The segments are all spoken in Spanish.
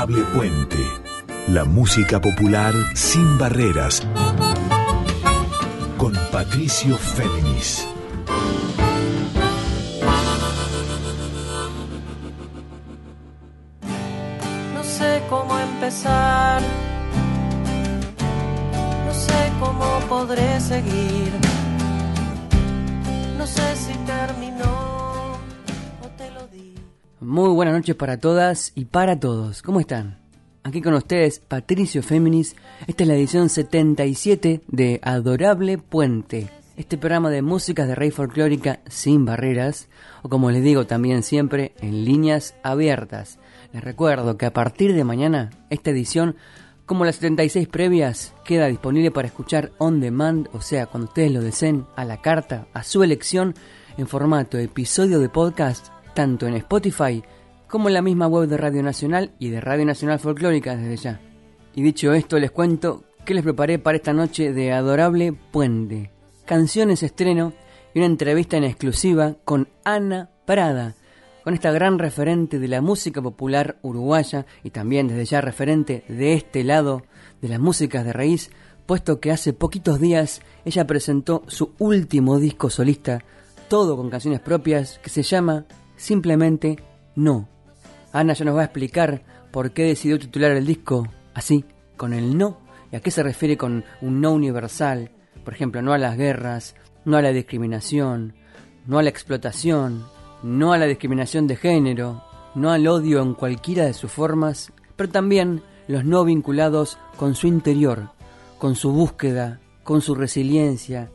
Puente. La música popular sin barreras. Con Patricio Féminis. No sé cómo empezar. No sé cómo podré seguir. No sé si terminó. Muy buenas noches para todas y para todos. ¿Cómo están? Aquí con ustedes Patricio Féminis. Esta es la edición 77 de Adorable Puente. Este programa de músicas de rey folclórica sin barreras, o como les digo también siempre, en líneas abiertas. Les recuerdo que a partir de mañana, esta edición, como las 76 previas, queda disponible para escuchar on demand, o sea, cuando ustedes lo deseen, a la carta, a su elección, en formato episodio de podcast, tanto en Spotify como en la misma web de Radio Nacional y de Radio Nacional Folclórica desde ya. Y dicho esto, les cuento que les preparé para esta noche de Adorable Puente. Canciones estreno y una entrevista en exclusiva con Ana Prada, con esta gran referente de la música popular uruguaya y también desde ya referente de este lado de las músicas de raíz, puesto que hace poquitos días ella presentó su último disco solista, todo con canciones propias, que se llama simplemente No. Ana ya nos va a explicar por qué decidió titular el disco así, con el no, y a qué se refiere con un no universal, por ejemplo, no a las guerras, no a la discriminación, no a la explotación, no a la discriminación de género, no al odio en cualquiera de sus formas, pero también los no vinculados con su interior, con su búsqueda, con su resiliencia,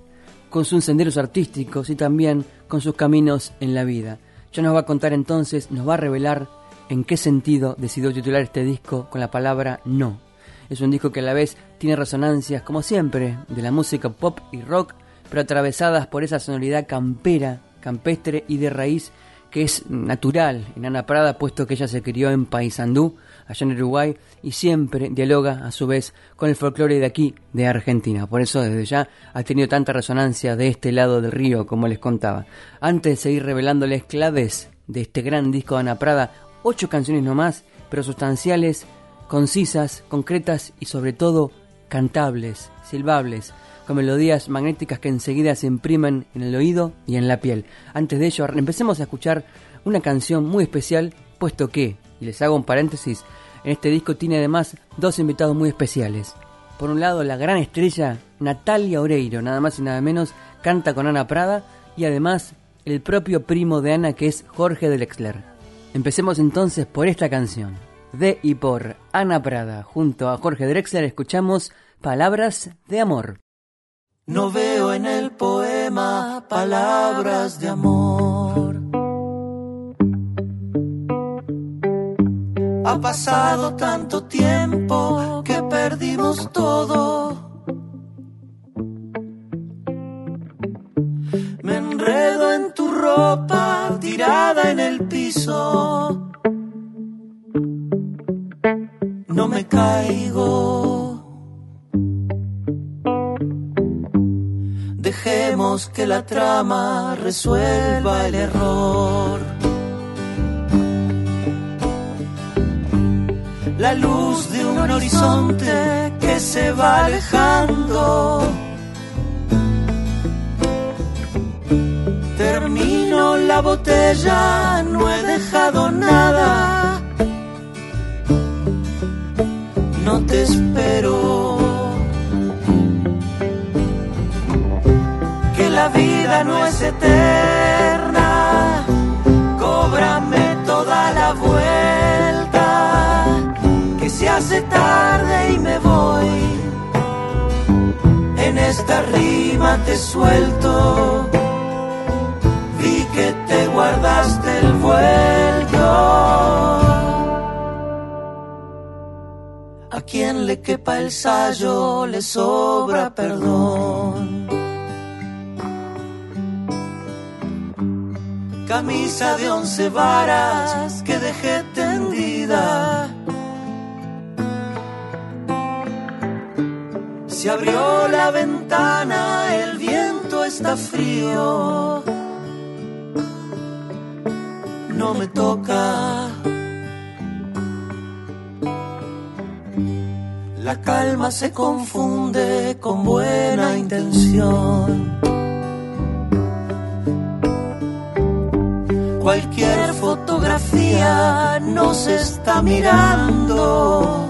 con sus senderos artísticos y también con sus caminos en la vida. Ya nos va a contar entonces, nos va a revelar en qué sentido decidió titular este disco con la palabra no. Es un disco que a la vez tiene resonancias, como siempre, de la música pop y rock, pero atravesadas por esa sonoridad campera, campestre y de raíz que es natural en Ana Prada, puesto que ella se crió en Paysandú, allá en Uruguay, y siempre dialoga a su vez con el folclore de aquí, de Argentina. Por eso desde ya ha tenido tanta resonancia de este lado del río, como les contaba. Antes de seguir revelándoles claves de este gran disco de Ana Prada, ocho canciones nomás, pero sustanciales, concisas, concretas y sobre todo cantables, silbables, con melodías magnéticas que enseguida se imprimen en el oído y en la piel. Antes de ello, empecemos a escuchar una canción muy especial, puesto que, y les hago un paréntesis, en este disco tiene además dos invitados muy especiales. Por un lado, la gran estrella Natalia Oreiro, nada más y nada menos, canta con Ana Prada, y además el propio primo de Ana que es Jorge Delexler. Empecemos entonces por esta canción. De y por Ana Prada, junto a Jorge Drexler, escuchamos Palabras de Amor. No veo en el poema palabras de amor. Ha pasado tanto tiempo que perdimos todo. Me enredo en tu ropa tirada en el piso. No me caigo. Dejemos que la trama resuelva el error. La luz de un horizonte que se va alejando. Termino la botella, no he dejado nada. No te espero. Que la vida no es eterna. Hace tarde y me voy. En esta rima te suelto vi que te guardaste el vuelto. A quien le quepa el sayo le sobra perdón. Camisa de once varas que dejé tendida. Abrió la ventana, el viento está frío no me toca. la calma se confunde con buena intención. Cualquier fotografía nos está mirando.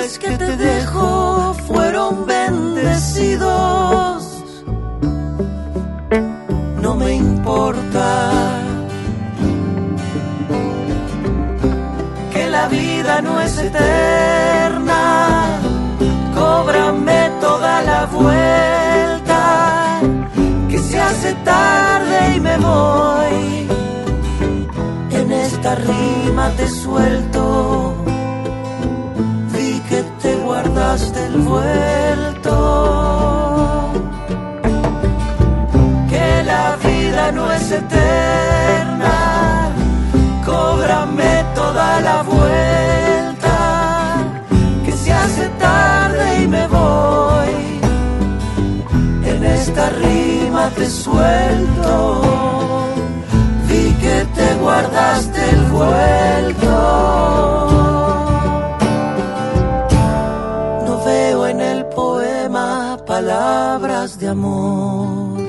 Que te dejo fueron bendecidos. No me importa que la vida no es eterna. Cóbrame toda la vuelta, que se hace tarde y me voy. En esta rima te suelto guardaste el vuelto. Que la vida no es eterna, cóbrame toda la vuelta. Que se hace tarde y me voy. En esta rima te suelto. Vi que te guardaste el vuelto. Amor.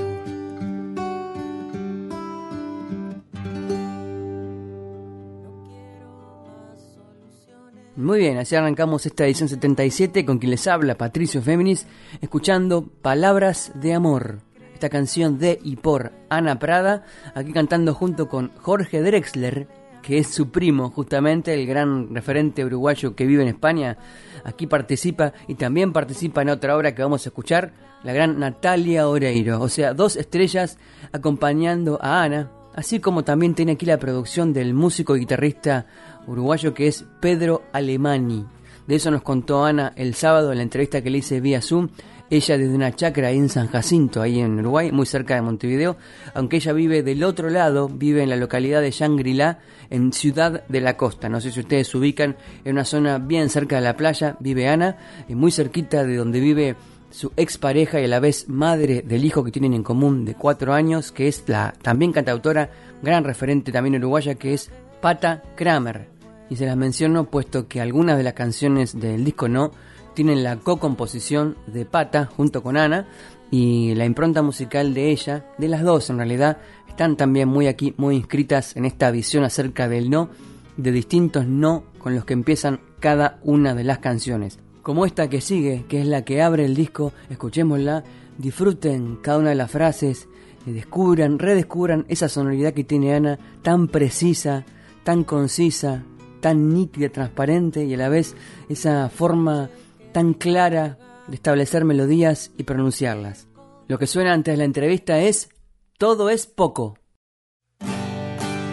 Muy bien, así arrancamos esta edición 77 con quien les habla Patricio Féminis, escuchando Palabras de Amor, esta canción de y por Ana Prada, aquí cantando junto con Jorge Drexler, que es su primo, justamente el gran referente uruguayo que vive en España. Aquí participa y también participa en otra obra que vamos a escuchar, la gran Natalia Oreiro. O sea, dos estrellas acompañando a Ana, así como también tiene aquí la producción del músico y guitarrista uruguayo que es Pedro Alemani. De eso nos contó Ana el sábado en la entrevista que le hice vía Zoom ella desde una chacra en San Jacinto, ahí en Uruguay, muy cerca de Montevideo, aunque ella vive del otro lado, vive en la localidad de Shangri-La, en Ciudad de la Costa. No sé si ustedes se ubican en una zona bien cerca de la playa, vive Ana, y muy cerquita de donde vive su expareja y a la vez madre del hijo que tienen en común de cuatro años, que es la también cantautora, gran referente también uruguaya, que es Pata Kramer. Y se las menciono puesto que algunas de las canciones del disco No tienen la co-composición de Pata junto con Ana y la impronta musical de ella, de las dos en realidad, están también muy aquí, muy inscritas en esta visión acerca del no, de distintos no con los que empiezan cada una de las canciones. Como esta que sigue, que es la que abre el disco, escuchémosla, disfruten cada una de las frases, descubran, redescubran esa sonoridad que tiene Ana, tan precisa, tan concisa, tan nítida, transparente y a la vez esa forma tan clara de establecer melodías y pronunciarlas. Lo que suena antes de la entrevista es Todo es poco.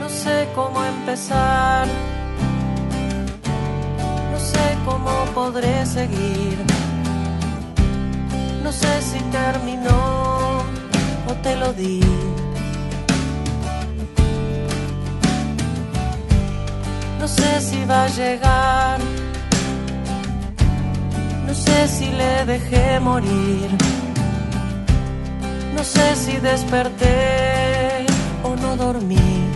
No sé cómo empezar, no sé cómo podré seguir, no sé si terminó o te lo di. No sé si va a llegar no sé si le dejé morir. No sé si desperté o no dormí.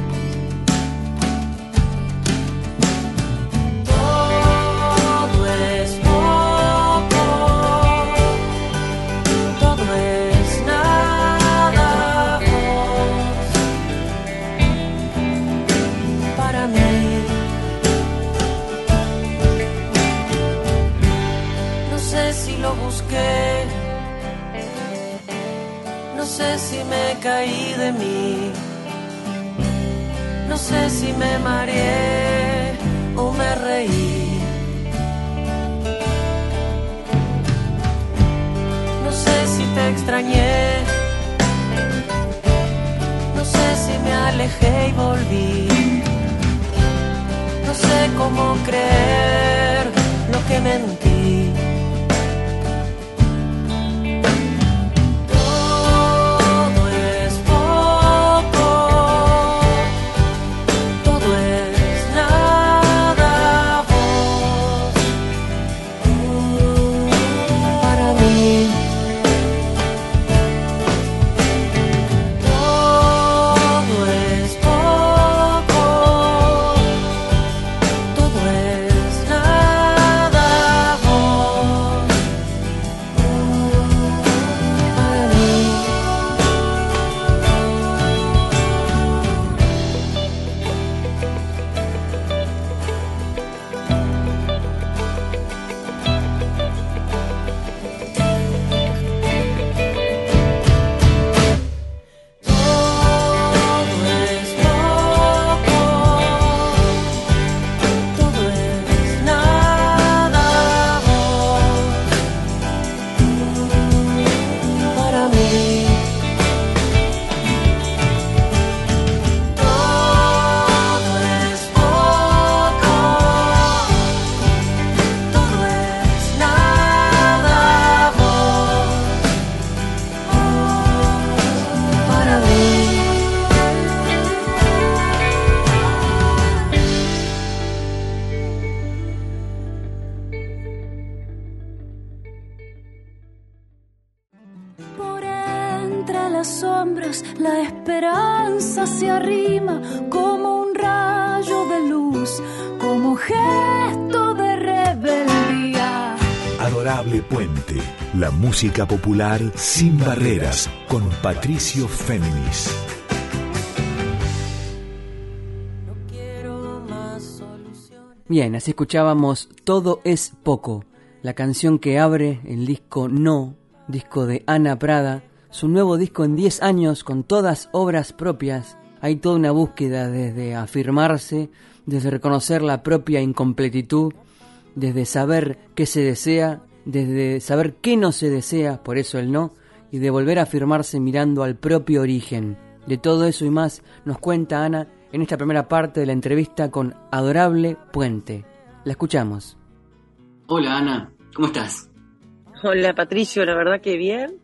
Música popular sin barreras, con Patricio Féminis. Bien, así escuchábamos Todo es poco, la canción que abre el disco No, disco de Ana Prada, su nuevo disco en 10 años con todas obras propias. Hay toda una búsqueda desde afirmarse, desde reconocer la propia incompletitud, desde saber qué se desea, desde saber qué no se desea, por eso el no, y de volver a afirmarse mirando al propio origen. De todo eso y más nos cuenta Ana en esta primera parte de la entrevista con Adorable Puente. La escuchamos. Hola Ana, ¿cómo estás? Hola Patricio, la verdad que bien.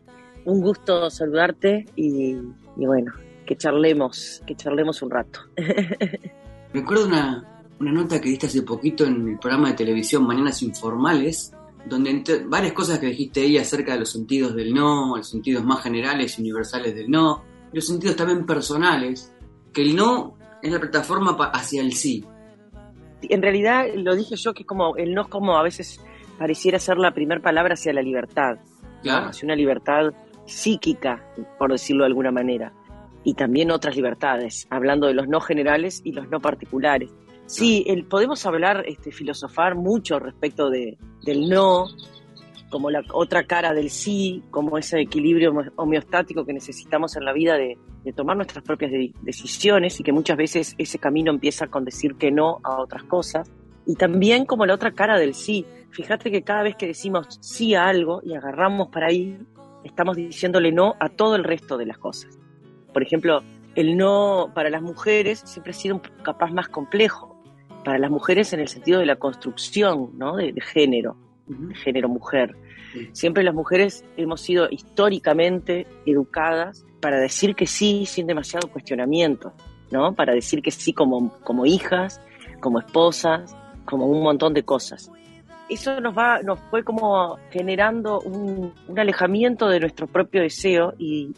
Un gusto saludarte y, bueno, que charlemos, que charlemos un rato. Recuerdo una, una nota que diste hace poquito en el programa de televisión Mañanas Informales, donde entre varias cosas que dijiste ahí acerca de los sentidos del no, los sentidos más generales y universales del no, los sentidos también personales, que el no es la plataforma hacia el sí. En realidad lo dije yo que como el no es como a veces pareciera ser la primera palabra hacia la libertad, hacia una libertad psíquica, por decirlo de alguna manera, y también otras libertades, hablando de los no generales y los no particulares. Sí, podemos hablar, este, filosofar mucho respecto de, del no, como la otra cara del sí, como ese equilibrio homeostático que necesitamos en la vida de, tomar nuestras propias decisiones y que muchas veces ese camino empieza con decir que no a otras cosas. Y también como la otra cara del sí. Fíjate que cada vez que decimos sí a algo y agarramos para ahí, estamos diciéndole no a todo el resto de las cosas. Por ejemplo, el no para las mujeres siempre ha sido capaz más complejo. Para las mujeres en el sentido de la construcción ¿no? de género género mujer. Siempre las mujeres hemos sido históricamente educadas para decir que sí sin demasiado cuestionamiento, ¿no? Para decir que sí como, como hijas, como esposas, como un montón de cosas. Eso nos va, nos fue como generando un, alejamiento de nuestro propio deseo y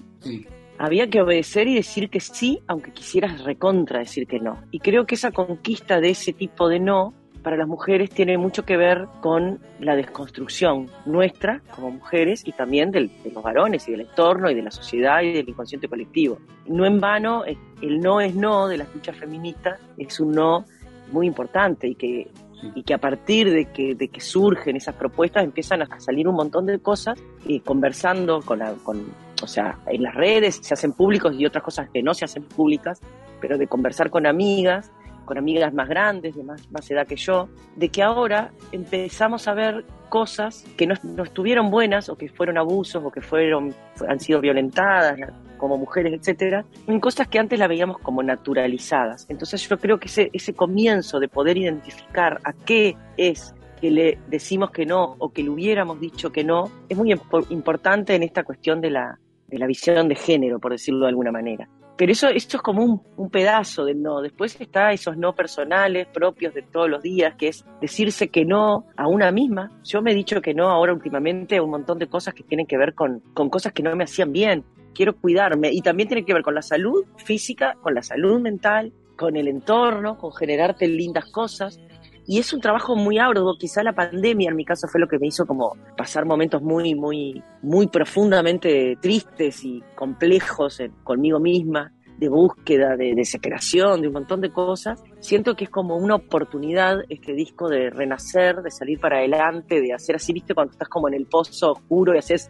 había que obedecer y decir que sí, aunque quisieras recontra decir que no. Y creo que esa conquista de ese tipo de no para las mujeres tiene mucho que ver con la desconstrucción nuestra como mujeres y también de los varones y del entorno y de la sociedad y del inconsciente colectivo. No en vano, eh, el no es no de las luchas feministas es un no muy importante y que, y que a partir de que, de que surgen esas propuestas empiezan a salir un montón de cosas y conversando con, con, o sea, en las redes se hacen públicos y otras cosas que no se hacen públicas, pero de conversar con amigas con amigas más grandes, de más, más edad que yo, de que ahora empezamos a ver cosas que no, estuvieron buenas o que fueron abusos o que fueron han sido violentadas como mujeres, etcétera, en cosas que antes la veíamos como naturalizadas. Entonces yo creo que ese, ese comienzo de poder identificar a qué es que le decimos que no o que le hubiéramos dicho que no es muy importante en esta cuestión de la, de la visión de género, por decirlo de alguna manera. Pero eso, esto es como un, un, pedazo del no. Después está esos no personales propios de todos los días, que es decirse que no a una misma. Yo me he dicho que no ahora últimamente a un montón de cosas que tienen que ver con, con cosas que no me hacían bien. Quiero cuidarme y también tiene que ver con la salud física, con la salud mental, con el entorno, con generarte lindas cosas. Y es un trabajo muy arduo, quizá la pandemia en mi caso fue lo que me hizo como pasar momentos muy, muy, muy profundamente tristes y complejos conmigo misma, de búsqueda, de desesperación, de un montón de cosas. Siento que es como una oportunidad este disco de renacer, de salir para adelante, de hacer así, viste, cuando estás como en el pozo oscuro y haces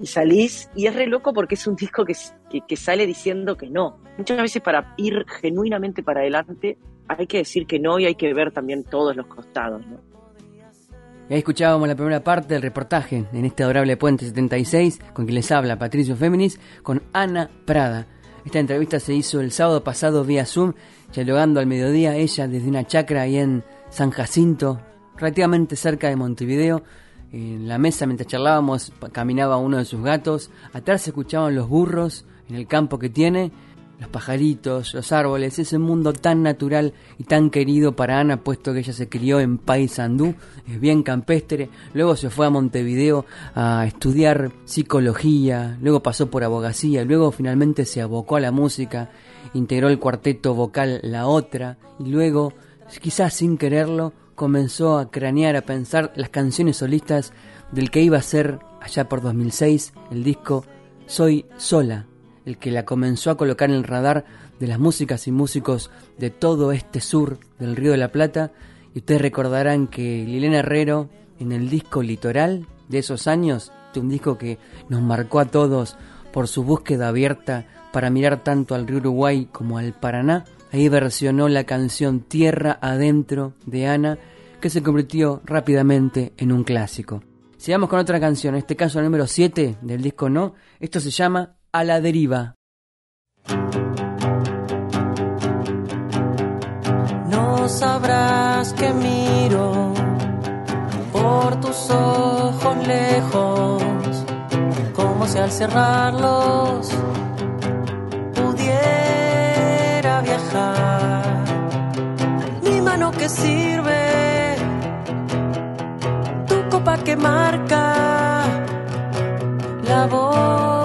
y salís, y es re loco porque es un disco que, que, sale diciendo que no. Muchas veces para ir genuinamente para adelante hay que decir que no y hay que ver también todos los costados. ¿no? Ahí escuchábamos la primera parte del reportaje en este adorable Puente 76, con quien les habla Patricio Féminis, con Ana Prada. Esta entrevista se hizo el sábado pasado vía Zoom, dialogando al mediodía ella desde una chacra ahí en San Jacinto, relativamente cerca de Montevideo, en la mesa mientras charlábamos caminaba uno de sus gatos, atrás se escuchaban los burros en el campo que tiene los pajaritos, los árboles, ese mundo tan natural y tan querido para Ana, puesto que ella se crió en Paysandú, es bien campestre, luego se fue a Montevideo a estudiar psicología, luego pasó por abogacía, luego finalmente se abocó a la música, integró el cuarteto vocal La Otra, y luego, quizás sin quererlo, comenzó a cranear, a pensar las canciones solistas del que iba a ser, allá por 2006, el disco Soy Sola, el que la comenzó a colocar en el radar de las músicas y músicos de todo este sur del Río de la Plata. Y ustedes recordarán que Lilena Herrero, en el disco Litoral de esos años, un disco que nos marcó a todos por su búsqueda abierta para mirar tanto al río Uruguay como al Paraná, ahí versionó la canción Tierra Adentro de Ana, que se convirtió rápidamente en un clásico. Sigamos con otra canción, en este caso número 7 del disco No, esto se llama A la deriva. No sabrás que miro por tus ojos lejos, como si al cerrarlos pudiera viajar. Mi mano que sirve, tu copa que marca la boca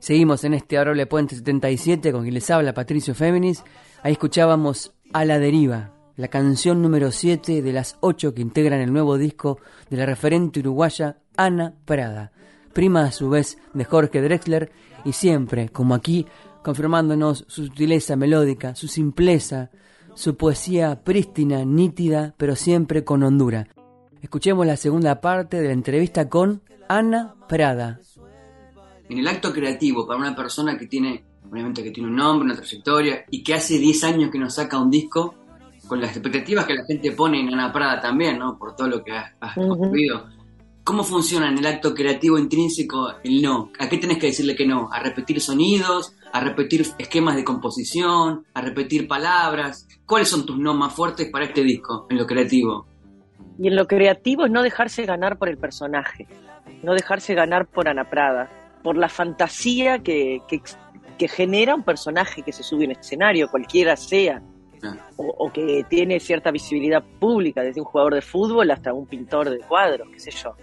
Seguimos en este Adorable Puente 77 con quien les habla Patricio Féminis. Ahí escuchábamos A la Deriva, la canción número 7 de las 8 que integran el nuevo disco de la referente uruguaya Ana Prada, prima a su vez de Jorge Drexler y siempre, como aquí, confirmándonos su sutileza melódica, su simpleza, su poesía prístina, nítida, pero siempre con hondura. Escuchemos la segunda parte de la entrevista con Ana Prada. En el acto creativo, para una persona que tiene, obviamente que tiene un nombre, una trayectoria, y que hace 10 años que nos saca un disco, con las expectativas que la gente pone en Ana Prada también, ¿no? Por todo lo que has, construido. ¿Cómo funciona en el acto creativo intrínseco el no? ¿A qué tenés que decirle que no? ¿A repetir sonidos? ¿A repetir esquemas de composición? ¿A repetir palabras? ¿Cuáles son tus no más fuertes para este disco en lo creativo? Y en lo creativo es no dejarse ganar por el personaje, no dejarse ganar por Ana Prada, por la fantasía que, que, genera un personaje que se sube en escenario, cualquiera sea o, que tiene cierta visibilidad pública, desde un jugador de fútbol hasta un pintor de cuadros, qué sé yo.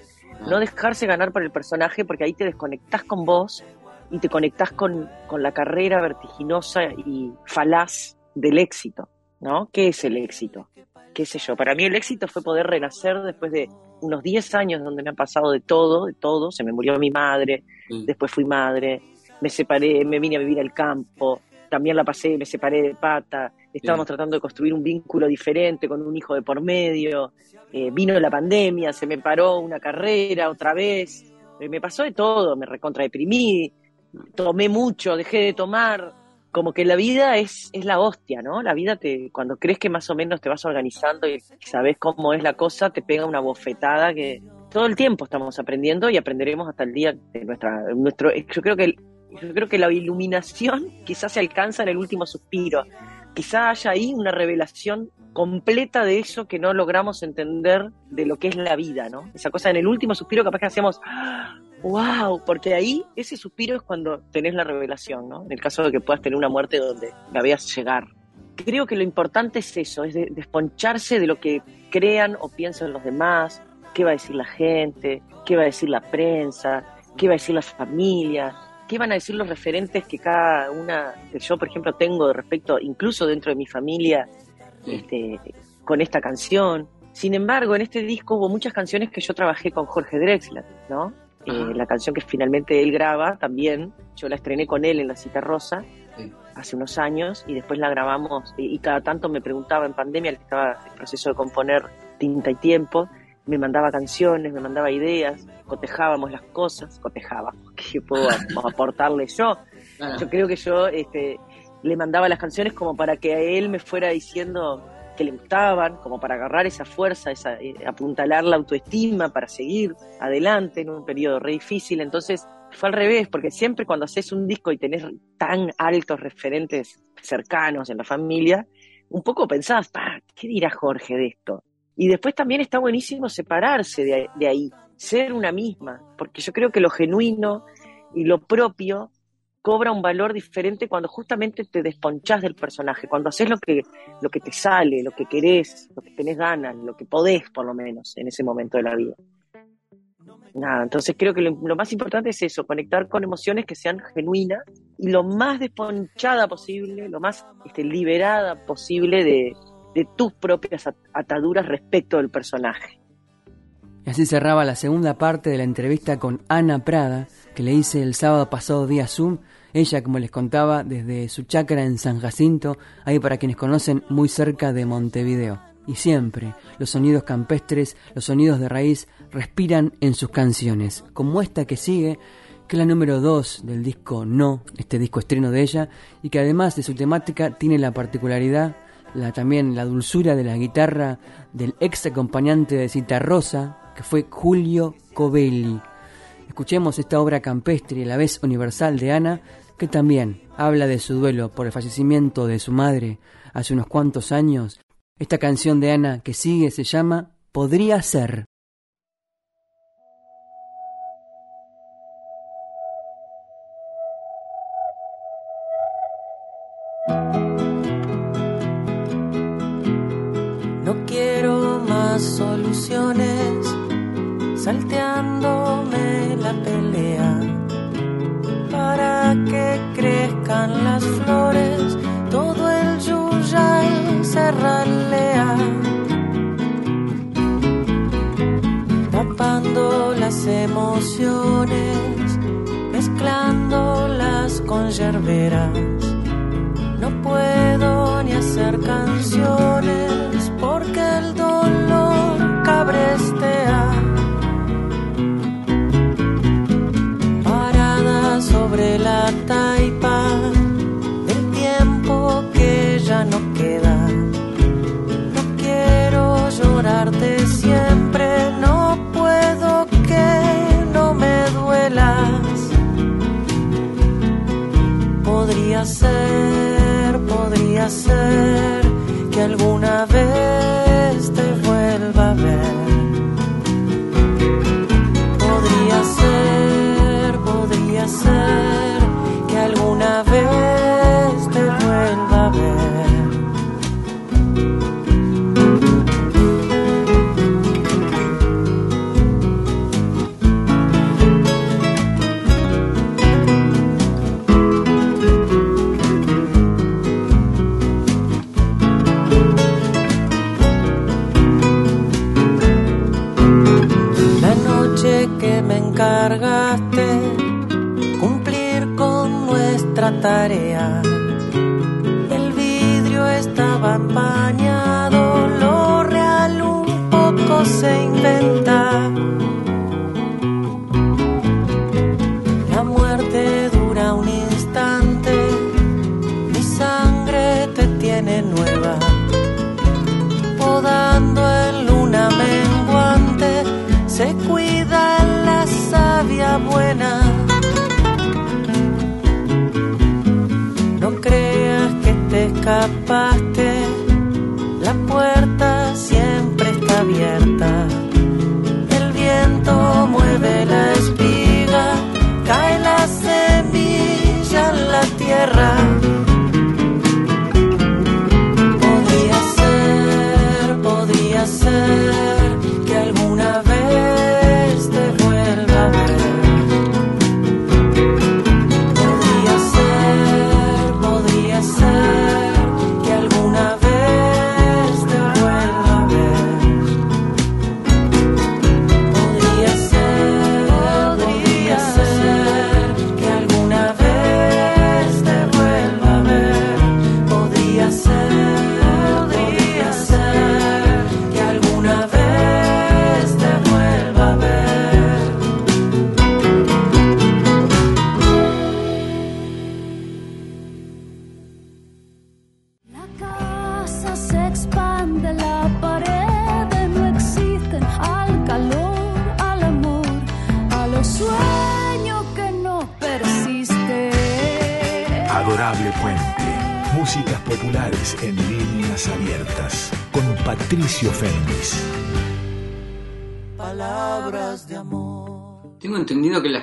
No dejarse ganar por el personaje porque ahí te desconectás con vos y te conectás con, con la carrera vertiginosa y falaz del éxito, ¿no? ¿Qué es el éxito? ¿Qué sé yo? Para mí el éxito fue poder renacer después de unos 10 años donde me ha pasado de todo, de todo. Se me murió mi madre, después fui madre, me separé, me vine a vivir al campo, también la pasé, me separé de pata, estábamos tratando de construir un vínculo diferente con un hijo de por medio, eh, vino la pandemia, se me paró una carrera otra vez, eh, me pasó de todo, me recontra deprimí, tomé mucho, dejé de tomar, como que la vida es, es la hostia, ¿no? La vida te, cuando crees que más o menos te vas organizando y sabes cómo es la cosa, te pega una bofetada que todo el tiempo estamos aprendiendo y aprenderemos hasta el día de nuestra, nuestro, yo creo que yo creo que la iluminación quizás se alcanza en el último suspiro. Quizá haya ahí una revelación completa de eso que no logramos entender de lo que es la vida, ¿no? Esa cosa en el último suspiro capaz que hacemos, wow, porque ahí ese suspiro es cuando tenés la revelación, ¿no? En el caso de que puedas tener una muerte donde la veas llegar. Creo que lo importante es eso, es desponcharse de lo que crean o piensan los demás, qué va a decir la gente, qué va a decir la prensa, qué va a decir la familia, qué van a decir los referentes que cada una, que yo por ejemplo tengo respecto, incluso dentro de mi familia, este, con esta canción. Sin embargo, en este disco hubo muchas canciones que yo trabajé con Jorge Drexler, ¿no? Eh, la canción que finalmente él graba también, yo la estrené con él en La Cita Rosa hace unos años y después la grabamos y, cada tanto me preguntaba en pandemia, que estaba en proceso de componer Tinta y Tiempo, me mandaba canciones, me mandaba ideas, cotejábamos las cosas, cotejábamos, ¿qué puedo aportarle yo? Yo creo que yo este, le mandaba las canciones como para que a él me fuera diciendo que le gustaban, como para agarrar esa fuerza, eh, apuntalar la autoestima para seguir adelante en un periodo re difícil. Entonces fue al revés, porque siempre cuando haces un disco y tenés tan altos referentes cercanos en la familia, un poco pensabas, ¿qué dirá Jorge de esto? Y después también está buenísimo separarse de, ahí, ser una misma, porque yo creo que lo genuino y lo propio cobra un valor diferente cuando justamente te desponchás del personaje, cuando haces lo que, lo que te sale, lo que querés, lo que tenés ganas, lo que podés por lo menos en ese momento de la vida. Nada, entonces creo que lo, más importante es eso, conectar con emociones que sean genuinas y lo más desponchada posible, lo más este, liberada posible de, de tus propias ataduras respecto del personaje. Y así cerraba la segunda parte de la entrevista con Ana Prada, que le hice el sábado pasado día Zoom. Ella, como les contaba, desde su chacra en San Jacinto, ahí para quienes conocen, muy cerca de Montevideo. Y siempre los sonidos campestres, los sonidos de raíz, respiran en sus canciones, como esta que sigue, que es la número 2 del disco No, este disco estreno de ella, y que además de su temática tiene la particularidad la, también la dulzura de la guitarra del ex acompañante de Cita Rosa, que fue Julio Covelli. Escuchemos esta obra campestre y la vez universal de Ana, que también habla de su duelo por el fallecimiento de su madre hace unos cuantos años. Esta canción de Ana que sigue se llama Podría ser. Podría ser, podría ser que alguna vez te vuelva a ver. Nuestra podría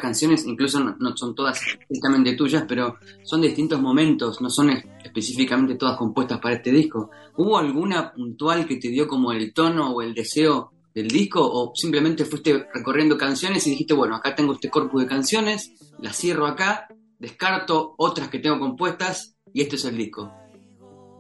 canciones, incluso no, son todas exactamente tuyas, pero son de distintos momentos, no son es- específicamente todas compuestas para este disco. ¿Hubo alguna puntual que te dio como el tono o el deseo del disco? ¿O simplemente fuiste recorriendo canciones y dijiste, bueno, acá tengo este corpus de canciones, las cierro acá, descarto otras que tengo compuestas y este es el disco?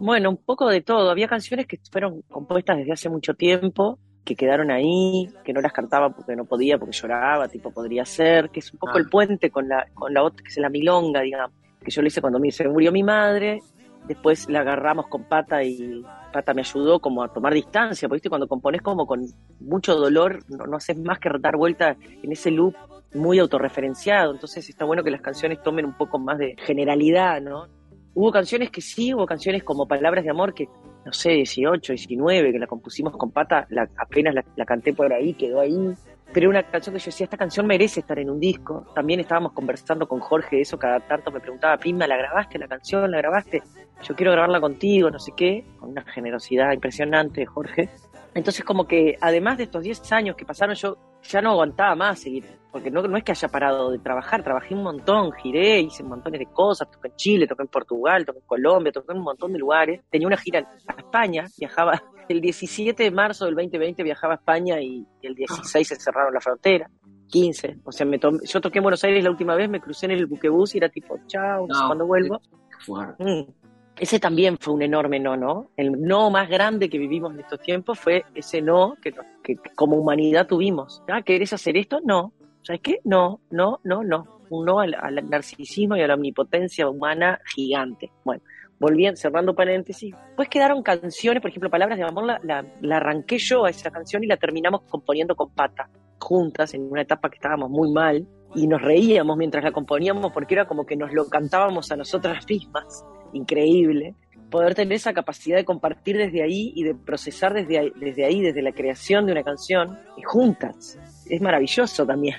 Bueno, un poco de todo. Había canciones que fueron compuestas desde hace mucho tiempo, que quedaron ahí, que no las cantaba porque no podía, porque lloraba, tipo podría ser, que es un poco el puente con la, con la otra, que es la milonga, digamos, que yo lo hice cuando se murió mi madre, después la agarramos con Pata y Pata me ayudó como a tomar distancia, porque ¿viste? cuando compones como con mucho dolor, no, no haces más que dar vuelta en ese loop muy autorreferenciado, entonces está bueno que las canciones tomen un poco más de generalidad, ¿no? Hubo canciones que sí, hubo canciones como Palabras de Amor que, no sé, 18, 19, que la compusimos con Pata, la, apenas la, la canté por ahí, quedó ahí. Pero una canción que yo decía, esta canción merece estar en un disco. También estábamos conversando con Jorge de eso, cada tanto me preguntaba, Prima, ¿la grabaste la canción? ¿La grabaste? Yo quiero grabarla contigo, no sé qué, con una generosidad impresionante Jorge. Entonces como que además de estos 10 años que pasaron, yo ya no aguantaba más seguir, porque no, no es que haya parado de trabajar, trabajé un montón, giré, hice montones de cosas, toqué en Chile, toqué en Portugal, toqué en Colombia, toqué en un montón de lugares. Tenía una gira a España, viajaba el 17 de marzo del 2020 viajaba a España y el 16 se cerraron la frontera. 15, o sea, me tomé- yo toqué en Buenos Aires la última vez, me crucé en el buquebús y era tipo, chao, no, sé cuándo vuelvo. Mm. Ese también fue un enorme no, ¿no? El no más grande que vivimos en estos tiempos fue ese no que, como humanidad tuvimos. Ah, ¿querés hacer esto? No. ¿Sabes qué? No, no, no, no. Un no al, al narcisismo y a la omnipotencia humana gigante. Bueno, volviendo, cerrando paréntesis, pues quedaron canciones, por ejemplo, Palabras de Amor, la, la, arranqué yo a esa canción y la terminamos componiendo con Pata, juntas, en una etapa que estábamos muy mal, y nos reíamos mientras la componíamos porque era como que nos lo cantábamos a nosotras mismas, increíble. Poder tener esa capacidad de compartir desde ahí y de procesar desde ahí, desde ahí, desde la creación de una canción, juntas. Es maravilloso también.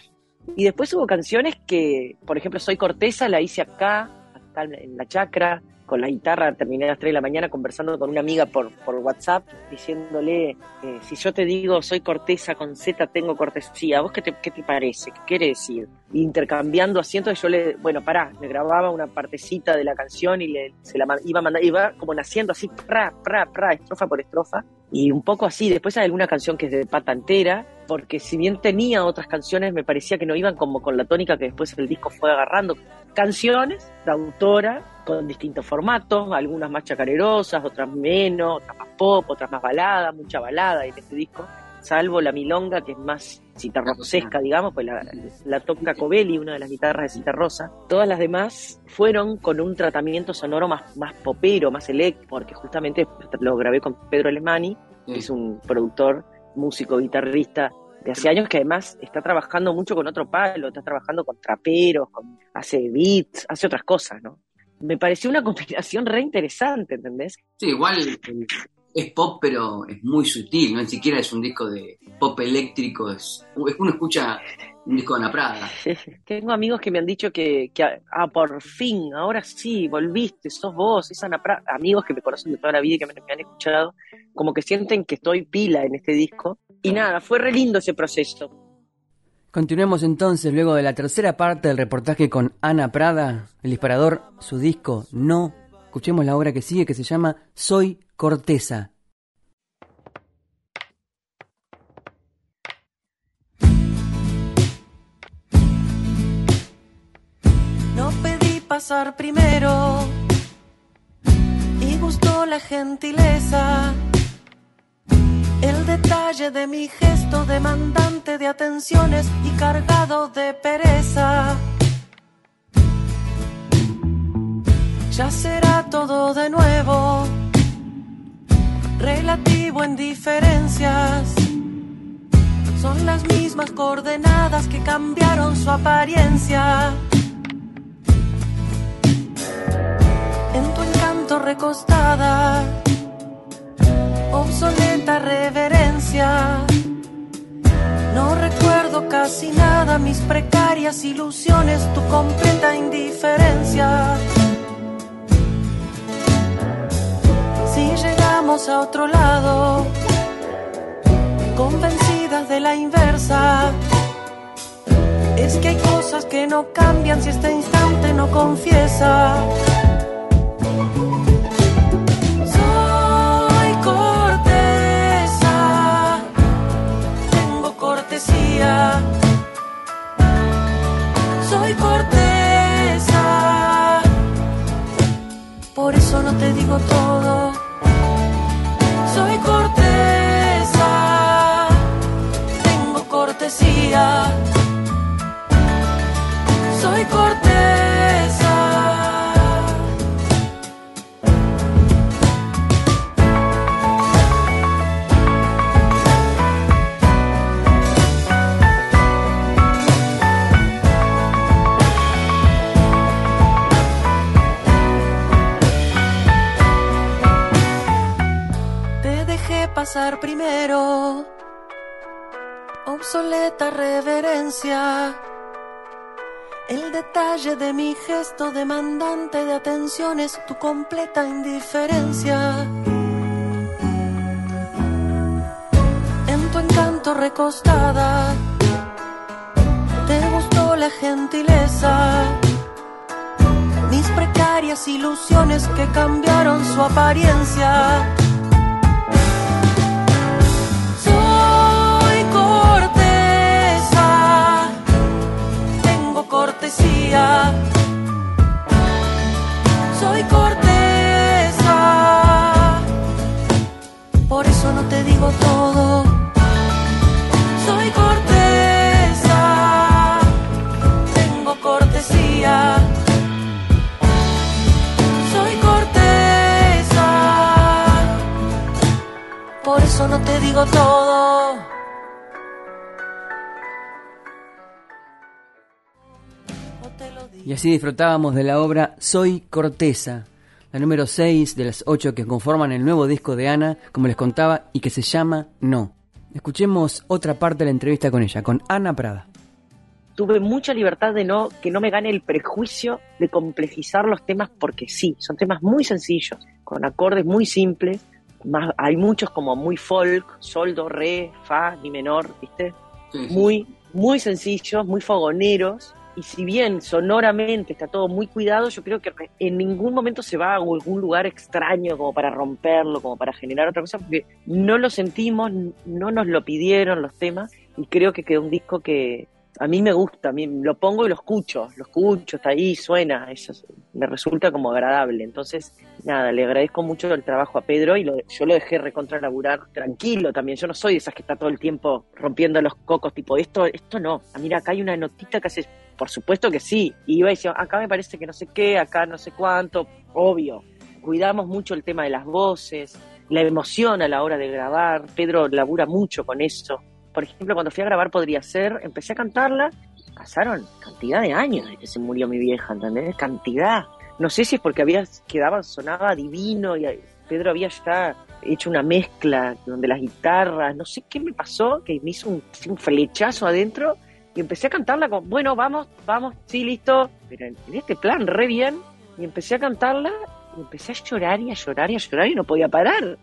Y después hubo canciones que, por ejemplo, Soy Corteza, la hice acá, acá en la chacra, con la guitarra, terminé a las 3 de la mañana conversando con una amiga por, por WhatsApp, diciéndole, eh, si yo te digo soy corteza con Z, tengo cortesía, ¿vos qué te, qué te parece? ¿Qué quiere decir? Intercambiando asientos, yo le, bueno, pará, me grababa una partecita de la canción y le, se la iba mandar, iba como naciendo así, pra, pra, pra, estrofa por estrofa, y un poco así, después hay alguna canción que es de pata entera, porque si bien tenía otras canciones, me parecía que no iban como con la tónica que después el disco fue agarrando. Canciones de autora con distintos formatos, algunas más chacarerosas, otras menos, otras más pop, otras más balada, mucha balada en este disco, salvo la milonga que es más citarrosesca, digamos, pues la, toca Covelli, una de las guitarras de Citarrosa. Todas las demás fueron con un tratamiento sonoro más, más popero, más eléctrico, porque justamente lo grabé con Pedro Alemani, que es un productor, músico, guitarrista de hace años que además está trabajando mucho con otro palo, está trabajando con traperos, hace beats, hace otras cosas, ¿no? Me pareció una combinación re interesante, ¿entendés? Sí, igual es pop, pero es muy sutil, no ni siquiera es un disco de pop eléctrico, es, uno escucha un disco de Ana Prada. Tengo amigos que me han dicho que, que, ah, por fin, ahora sí, volviste, sos vos, es Ana Prada. Amigos que me conocen de toda la vida y que me, han escuchado, como que sienten que estoy pila en este disco. Y nada, fue re lindo ese proceso. Continuemos entonces luego de la tercera parte del reportaje con Ana Prada, el disparador, su disco No. Escuchemos la obra que sigue que se llama Soy Corteza. No pedí pasar primero y gustó la gentileza. El detalle de mi gesto demandante de atenciones y cargado de pereza. Ya será todo de nuevo relativo en diferencias. Son las mismas coordenadas que cambiaron su apariencia. En tu encanto recostada, obsoleta reverencia. No recuerdo casi nada, mis precarias ilusiones, tu completa indiferencia. Llegamos a otro lado, convencidas de la inversa. Es que hay cosas que no cambian si este instante no confiesa. Soy corteza, tengo cortesía. Soy corteza, por eso no te digo todo Soy corteza. pasar primero. Obsoleta reverencia. El detalle de mi gesto demandante de atención es tu completa indiferencia. En tu encanto recostada, te gustó la gentileza. Mis precarias ilusiones que cambiaron su apariencia cortesía. Soy cortesa. Por eso no te digo todo. Soy cortesa. Tengo cortesía. Soy cortesa. Por eso no te digo todo. Y así disfrutábamos de la obra Soy Corteza, la número 6 de las 8 que conforman el nuevo disco de Ana, como les contaba, y que se llama No. Escuchemos otra parte de la entrevista con ella, con Ana Prada. Tuve mucha libertad de no que no me gane el prejuicio de complejizar los temas porque sí, son temas muy sencillos, con acordes muy simples, más, hay muchos como muy folk, soldo, re, fa, mi menor, ¿viste? Sí, sí. Muy, muy sencillos, muy fogoneros. Y si bien sonoramente está todo muy cuidado, yo creo que en ningún momento se va a algún lugar extraño como para romperlo, como para generar otra cosa, porque no lo sentimos, no nos lo pidieron los temas, y creo que quedó un disco que, a mí me gusta, a mí lo pongo y lo escucho, lo escucho, está ahí, suena, eso es- me resulta como agradable. Entonces, nada, le agradezco mucho el trabajo a Pedro y lo- yo lo dejé recontra laburar tranquilo también. Yo no soy de esas que está todo el tiempo rompiendo los cocos, tipo, esto, esto no. Mira, acá hay una notita que hace, por supuesto que sí. Iba y decía, acá me parece que no sé qué, acá no sé cuánto, obvio. Cuidamos mucho el tema de las voces, la emoción a la hora de grabar. Pedro labura mucho con eso por ejemplo, cuando fui a grabar Podría Ser, empecé a cantarla, pasaron cantidad de años desde que se murió mi vieja, ¿entendés? Cantidad. No sé si es porque había quedaba, sonaba divino y Pedro había ya hecho una mezcla donde las guitarras, no sé qué me pasó, que me hizo un, un flechazo adentro y empecé a cantarla con, bueno, vamos, vamos, sí, listo, pero en, este plan, re bien, y empecé a cantarla y empecé a llorar y a llorar y a llorar y no podía parar,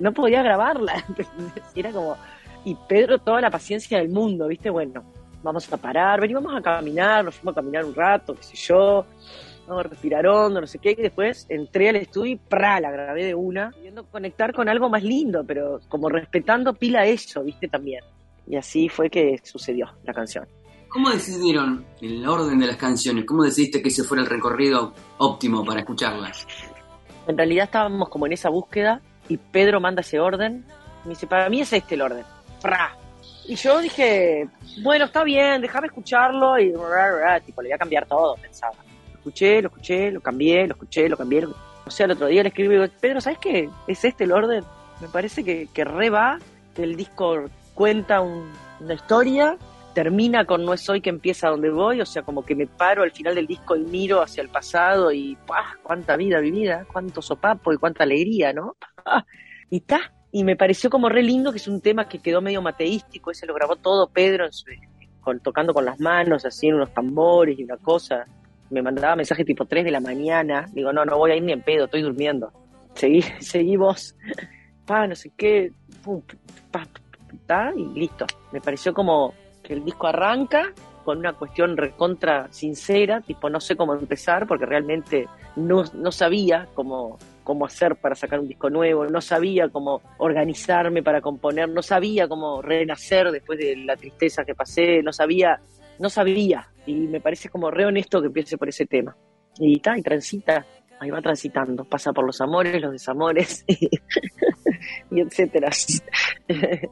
no podía grabarla. Era como, y Pedro toda la paciencia del mundo, ¿viste? Bueno, vamos a parar, venimos a caminar, nos fuimos a caminar un rato, qué sé yo, vamos a respirar hondo, no sé qué, y después entré al estudio y ¡pra! la grabé de una, queriendo conectar con algo más lindo, pero como respetando pila eso, ¿viste? También. Y así fue que sucedió la canción. ¿Cómo decidieron el orden de las canciones? ¿Cómo decidiste que ese fuera el recorrido óptimo para escucharlas? En realidad estábamos como en esa búsqueda y Pedro manda ese orden. Me dice, para mí es este el orden. ¡Pra! Y yo dije, bueno, está bien, déjame escucharlo y ra, ra, tipo, le voy a cambiar todo, pensaba. Lo escuché, lo escuché, lo cambié, lo escuché, lo cambié. lo- O sea, el otro día le escribí Pedro, ¿sabes qué? ¿Es este el orden? Me parece que, que re va, que el disco cuenta un- una historia, termina con No es hoy que empieza donde voy, o sea, como que me paro al final del disco y miro hacia el pasado y ¡pah! cuánta vida vivida, cuánto sopapo y cuánta alegría, ¿no? y está. Y me pareció como re lindo que es un tema que quedó medio mateístico, ese lo grabó todo Pedro tocando con las manos, así en unos tambores y una cosa. Me mandaba mensaje tipo 3 de la mañana, digo, no, no voy a ir ni en pedo, estoy durmiendo. Seguí, seguí vos. Pa, no sé qué, pum, pa, ta, y listo. Me pareció como que el disco arranca con una cuestión recontra sincera, tipo no sé cómo empezar porque realmente no, no sabía cómo, cómo hacer para sacar un disco nuevo, no sabía cómo organizarme para componer, no sabía cómo renacer después de la tristeza que pasé, no sabía, no sabía. Y me parece como re honesto que empiece por ese tema. Y está, y transita, ahí va transitando, pasa por los amores, los desamores, y etcétera.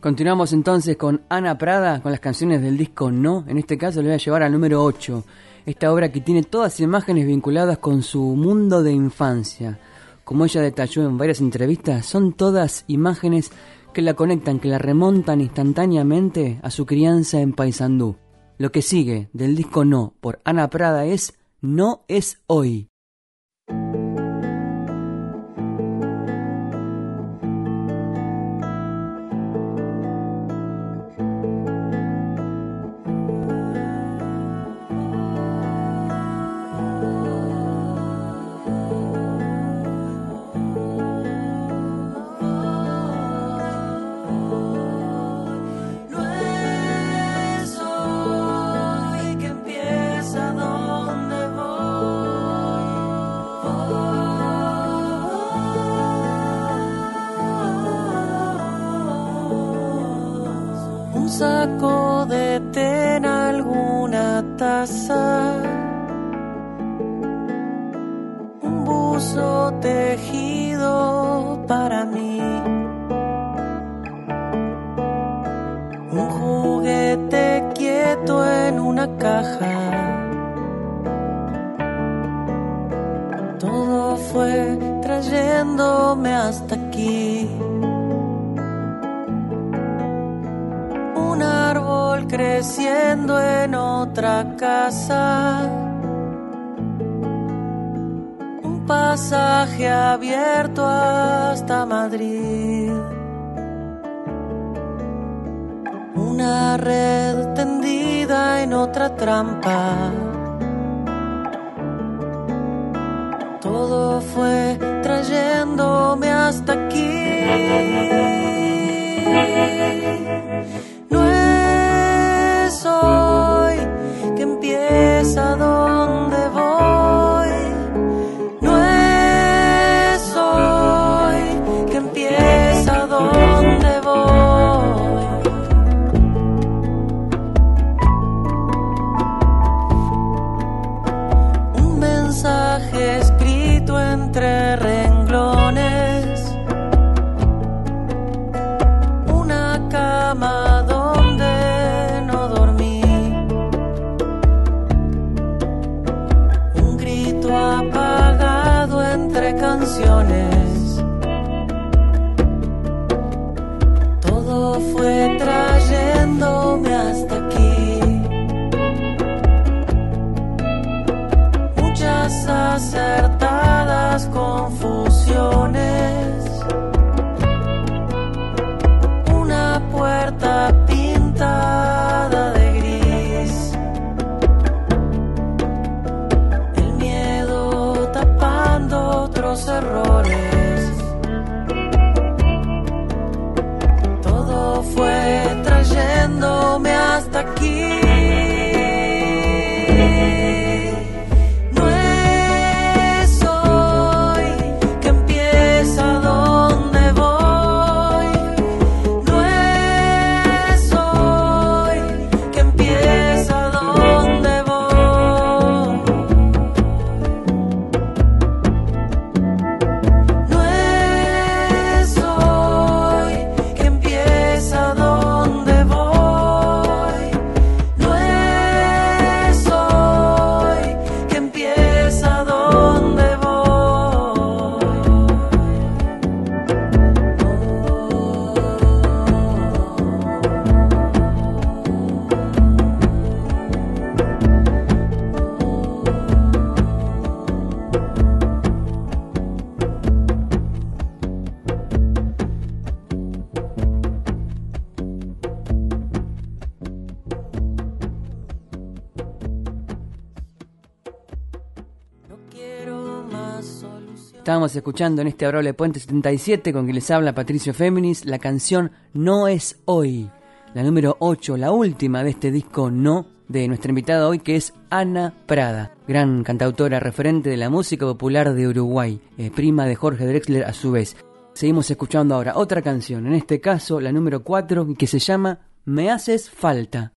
Continuamos entonces con Ana Prada, con las canciones del disco No. En este caso le voy a llevar al número 8. Esta obra que tiene todas imágenes vinculadas con su mundo de infancia. Como ella detalló en varias entrevistas, son todas imágenes que la conectan, que la remontan instantáneamente a su crianza en Paysandú. Lo que sigue del disco No por Ana Prada es No es hoy. Todo fue trayéndome hasta aquí. Un árbol creciendo en otra casa. Un pasaje abierto hasta Madrid. Red tendida en otra trampa. Todo fue trayéndome hasta aquí. Acertadas escuchando en este Adorable Puente 77 con quien les habla Patricio Féminis la canción No es hoy, la número 8, la última de este disco No de nuestra invitada hoy que es Ana Prada, gran cantautora referente de la música popular de Uruguay, eh, prima de Jorge Drexler a su vez. Seguimos escuchando ahora otra canción, en este caso la número 4 que se llama Me haces falta.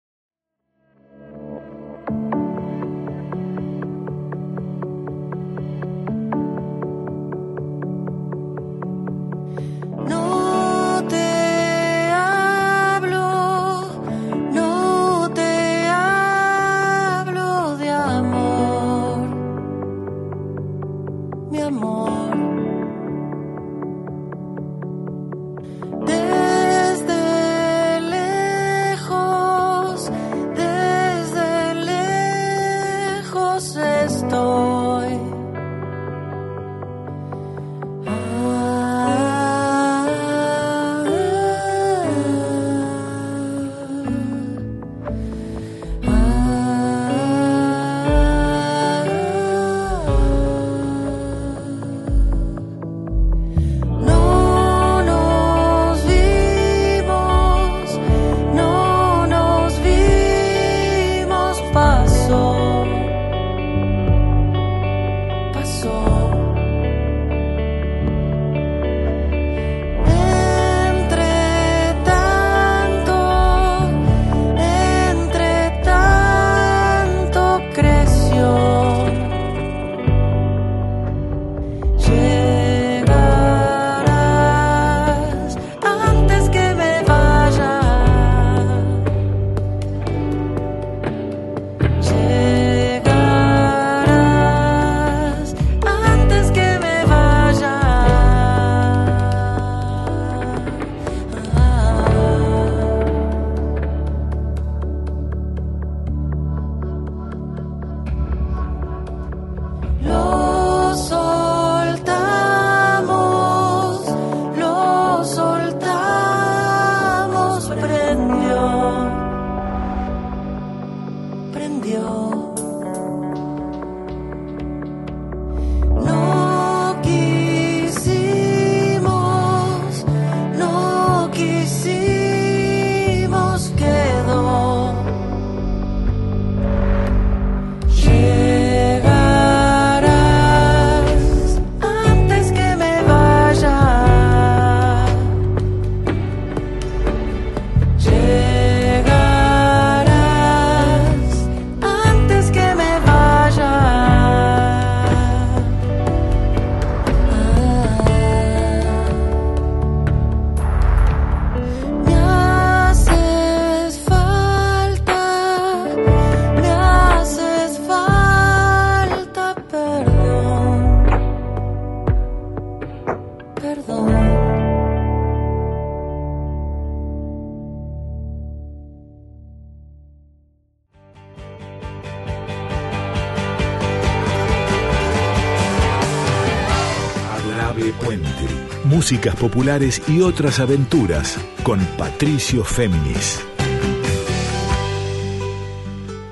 Músicas populares y otras aventuras con Patricio Féminis.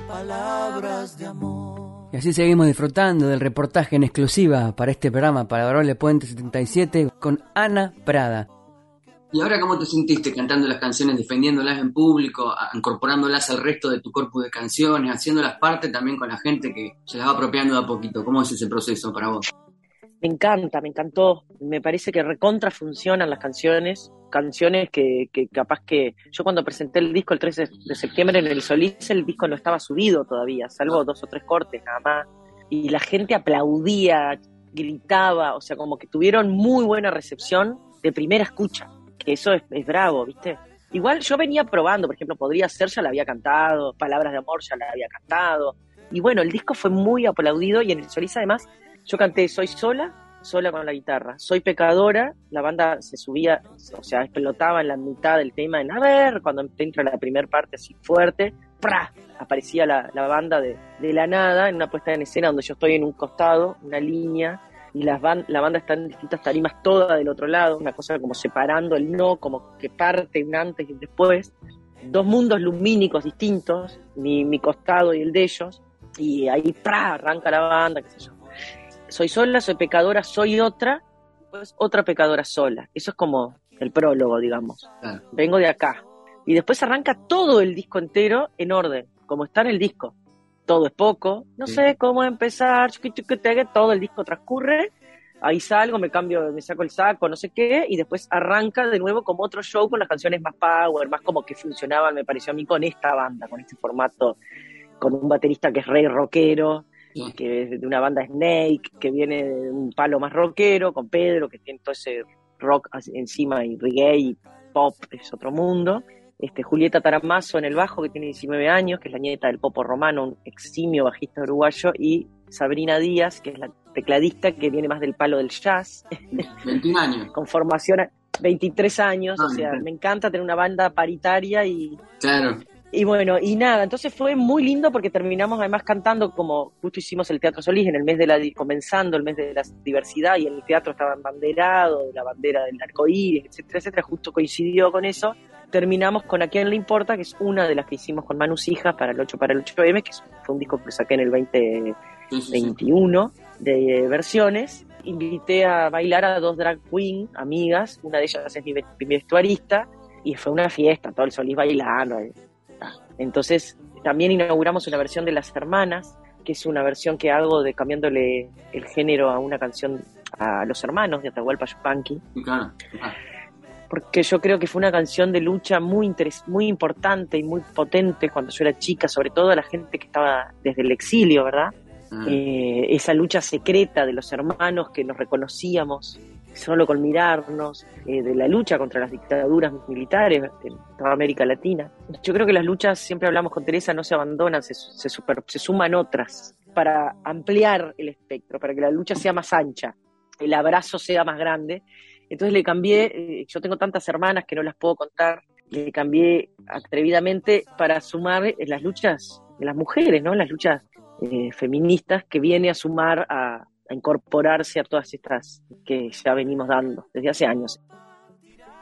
Palabras de amor. Y así seguimos disfrutando del reportaje en exclusiva para este programa, para Adorable Puente 77, con Ana Prada. ¿Y ahora cómo te sentiste cantando las canciones, defendiéndolas en público, incorporándolas al resto de tu corpus de canciones, haciéndolas parte también con la gente que se las va apropiando de a poquito? ¿Cómo es ese proceso para vos? Me encanta, me encantó. Me parece que recontra funcionan las canciones. Canciones que, que capaz que. Yo cuando presenté el disco el 13 de septiembre en el Solís, el disco no estaba subido todavía, salvo dos o tres cortes nada más. Y la gente aplaudía, gritaba, o sea, como que tuvieron muy buena recepción de primera escucha. Que eso es, es bravo, ¿viste? Igual yo venía probando, por ejemplo, Podría Ser ya la había cantado, Palabras de Amor ya la había cantado. Y bueno, el disco fue muy aplaudido y en el Solís además yo canté Soy sola, sola con la guitarra. Soy pecadora, la banda se subía, o sea, explotaba en la mitad del tema en a ver, cuando entra la primera parte así fuerte, ¡pra! aparecía la, la banda de, de la nada en una puesta en escena donde yo estoy en un costado, una línea, y las ban- la banda está en distintas tarimas toda del otro lado, una cosa como separando el no, como que parte un antes y un después. Dos mundos lumínicos distintos, mi, mi costado y el de ellos, y ahí ¡pra! arranca la banda, qué sé yo soy sola, soy pecadora, soy otra, pues otra pecadora sola. Eso es como el prólogo, digamos. Vengo de acá. Y después arranca todo el disco entero en orden, como está en el disco. Todo es poco, no Sí. sé cómo empezar, todo el disco transcurre, ahí salgo, me cambio, me saco el saco, no sé qué, y después arranca de nuevo como otro show con las canciones más power, más como que funcionaban, me pareció a mí, con esta banda, con este formato, con un baterista que es rey rockero, Que es de una banda Snake, que viene de un palo más rockero, con Pedro, que tiene todo ese rock encima y reggae y pop, es otro mundo. Este, Julieta Taramazo en el bajo, que tiene 19 años, que es la nieta del Popo Romano, un eximio bajista uruguayo, y Sabrina Díaz, que es la tecladista, que viene más del palo del jazz, 21 años. con formación a 23 años, Ah, o sea, bien. me encanta tener una banda paritaria y Claro. Y bueno, y nada, entonces fue muy lindo porque terminamos además cantando como justo hicimos el Teatro Solís en el mes de la, comenzando el mes de la diversidad y el teatro estaba embanderado, la bandera del arcoíris, etcétera, etcétera, justo coincidió con eso. Terminamos con A quién le importa, que es una de las que hicimos con Manus Hijas para el 8 para el 8M, que fue un disco que saqué en el 2021 Sí, sí, sí. de versiones. Invité a bailar a dos drag queen, amigas, una de ellas es mi, ve- mi vestuarista, y fue una fiesta, todo el Solís bailando. Entonces, también inauguramos una versión de Las Hermanas, que es una versión que hago de cambiándole el género a una canción a los hermanos de Atahualpa Yupanqui, claro. Ah, porque yo creo que fue una canción de lucha muy, interes- muy importante y muy potente cuando yo era chica, sobre todo a la gente que estaba desde el exilio, ¿verdad? ah. Eh, esa lucha secreta de los hermanos que nos reconocíamos solo con mirarnos, eh, de la lucha contra las dictaduras militares en toda América Latina. Yo creo que las luchas, siempre hablamos con Teresa, no se abandonan, se, se, suman otras para ampliar el espectro, para que la lucha sea más ancha, el abrazo sea más grande. Entonces le cambié, eh, yo tengo tantas hermanas que no las puedo contar, le cambié atrevidamente para sumar eh, las luchas de las mujeres, ¿no? Las luchas feministas que viene a sumar a, a incorporarse a todas estas que ya venimos dando desde hace años.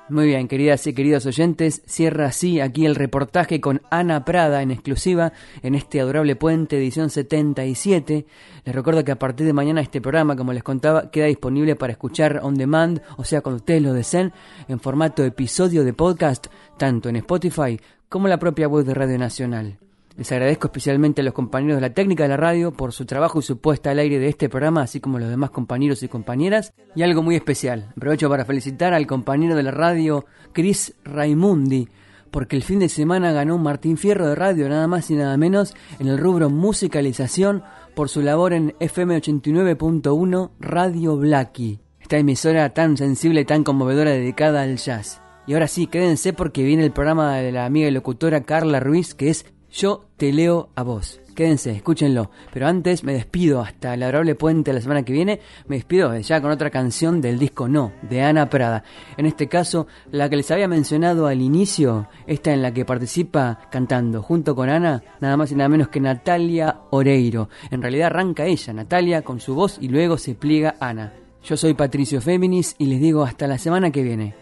Muy bien, queridas y queridos oyentes, cierra así aquí el reportaje con Ana Prada en exclusiva en este adorable puente edición 77. Les recuerdo que a partir de mañana este programa, como les contaba, queda disponible para escuchar on demand, o sea, cuando ustedes lo deseen, en formato episodio de podcast, tanto en Spotify como en la propia web de Radio Nacional. Les agradezco especialmente a los compañeros de la técnica de la radio por su trabajo y su puesta al aire de este programa, así como a los demás compañeros y compañeras. Y algo muy especial, aprovecho para felicitar al compañero de la radio, Chris Raimundi, porque el fin de semana ganó un Martín Fierro de radio, nada más y nada menos, en el rubro musicalización por su labor en FM 89.1 Radio Blacky, esta emisora tan sensible y tan conmovedora dedicada al jazz. Y ahora sí, quédense porque viene el programa de la amiga y locutora Carla Ruiz, que es yo te leo a vos. Quédense, escúchenlo. Pero antes me despido hasta el adorable puente la semana que viene. Me despido ya con otra canción del disco No, de Ana Prada. En este caso, la que les había mencionado al inicio, esta en la que participa cantando junto con Ana, nada más y nada menos que Natalia Oreiro. En realidad arranca ella, Natalia, con su voz y luego se pliega Ana. Yo soy Patricio Féminis y les digo hasta la semana que viene.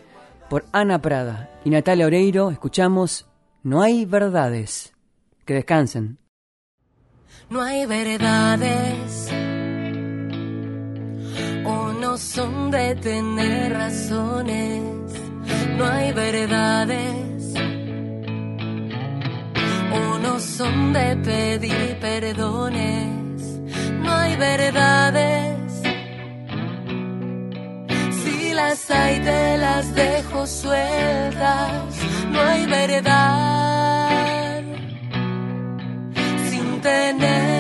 Por Ana Prada y Natalia Oreiro escuchamos No hay verdades. Que descansen. No hay verdades o no son de tener razones. No hay verdades o no son de pedir perdones. No hay verdades. Si las hay te las dejo sueltas. No hay verdad. the night.